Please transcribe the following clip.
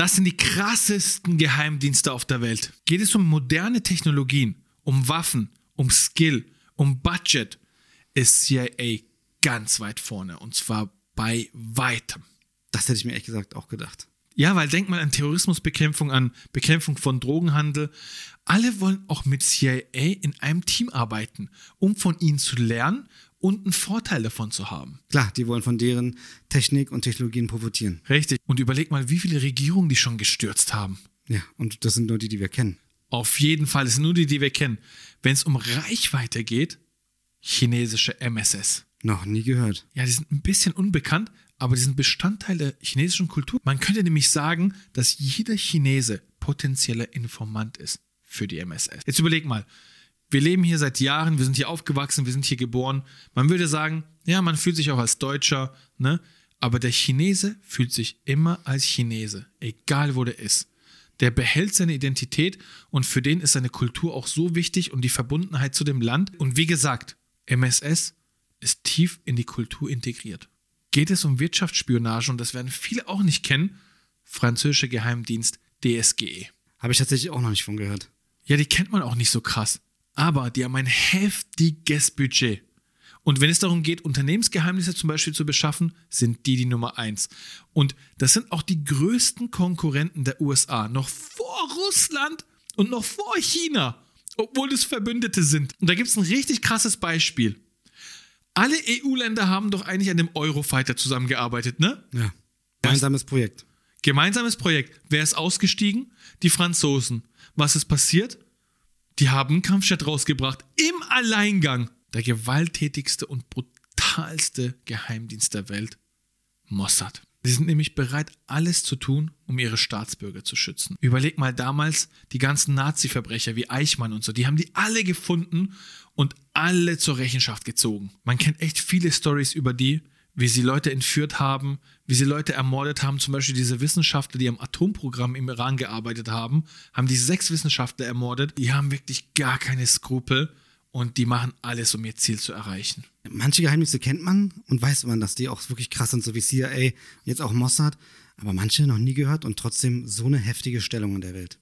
Das sind die krassesten Geheimdienste auf der Welt. Geht es um moderne Technologien, um Waffen, um Skill, um Budget, ist CIA ganz weit vorne. Und zwar bei weitem. Das hätte ich mir ehrlich gesagt auch gedacht. Ja, weil denk mal an Terrorismusbekämpfung, an Bekämpfung von Drogenhandel. Alle wollen auch mit CIA in einem Team arbeiten, um von ihnen zu lernen und einen Vorteil davon zu haben. Klar, die wollen von deren Technik und Technologien profitieren. Richtig. Und überleg mal, wie viele Regierungen die schon gestürzt haben. Ja, und das sind nur die, die wir kennen. Auf jeden Fall, das sind nur die, die wir kennen. Wenn es um Reichweite geht, chinesische MSS. Noch nie gehört. Ja, die sind ein bisschen unbekannt, aber die sind Bestandteil der chinesischen Kultur. Man könnte nämlich sagen, dass jeder Chinese potenzieller Informant ist für die MSS. Jetzt überleg mal, wir leben hier seit Jahren, wir sind hier aufgewachsen, wir sind hier geboren. Man würde sagen, ja, man fühlt sich auch als Deutscher, ne? Aber der Chinese fühlt sich immer als Chinese, egal wo der ist. Der behält seine Identität und für den ist seine Kultur auch so wichtig und die Verbundenheit zu dem Land. Und wie gesagt, MSS ist tief in die Kultur integriert. Geht es um Wirtschaftsspionage und das werden viele auch nicht kennen, französische Geheimdienst DSGE. Habe ich tatsächlich auch noch nicht von gehört. Ja, die kennt man auch nicht so krass aber die haben ein heftiges Budget. Und wenn es darum geht, Unternehmensgeheimnisse zum Beispiel zu beschaffen, sind die die Nummer eins. Und das sind auch die größten Konkurrenten der USA, noch vor Russland und noch vor China, obwohl es Verbündete sind. Und da gibt es ein richtig krasses Beispiel. Alle EU-Länder haben doch eigentlich an dem Eurofighter zusammengearbeitet, ne? Ja. Gemeinsames Projekt. Gemeinsames Projekt. Wer ist ausgestiegen? Die Franzosen. Was ist passiert? Die haben einen Kampfjet rausgebracht im Alleingang. Der gewalttätigste und brutalste Geheimdienst der Welt, Mossad. Sie sind nämlich bereit, alles zu tun, um ihre Staatsbürger zu schützen. Überleg mal damals die ganzen Nazi-Verbrecher wie Eichmann und so, die haben die alle gefunden und alle zur Rechenschaft gezogen. Man kennt echt viele Stories über die, wie sie Leute entführt haben, wie sie Leute ermordet haben. Zum Beispiel diese Wissenschaftler, die am Atomprogramm im Iran gearbeitet haben, haben die sechs Wissenschaftler ermordet. Die haben wirklich gar keine Skrupel und die machen alles, um ihr Ziel zu erreichen. Manche Geheimnisse kennt man und weiß man, dass die auch wirklich krass sind, so wie CIA, jetzt auch Mossad. Aber manche noch nie gehört und trotzdem so eine heftige Stellung in der Welt.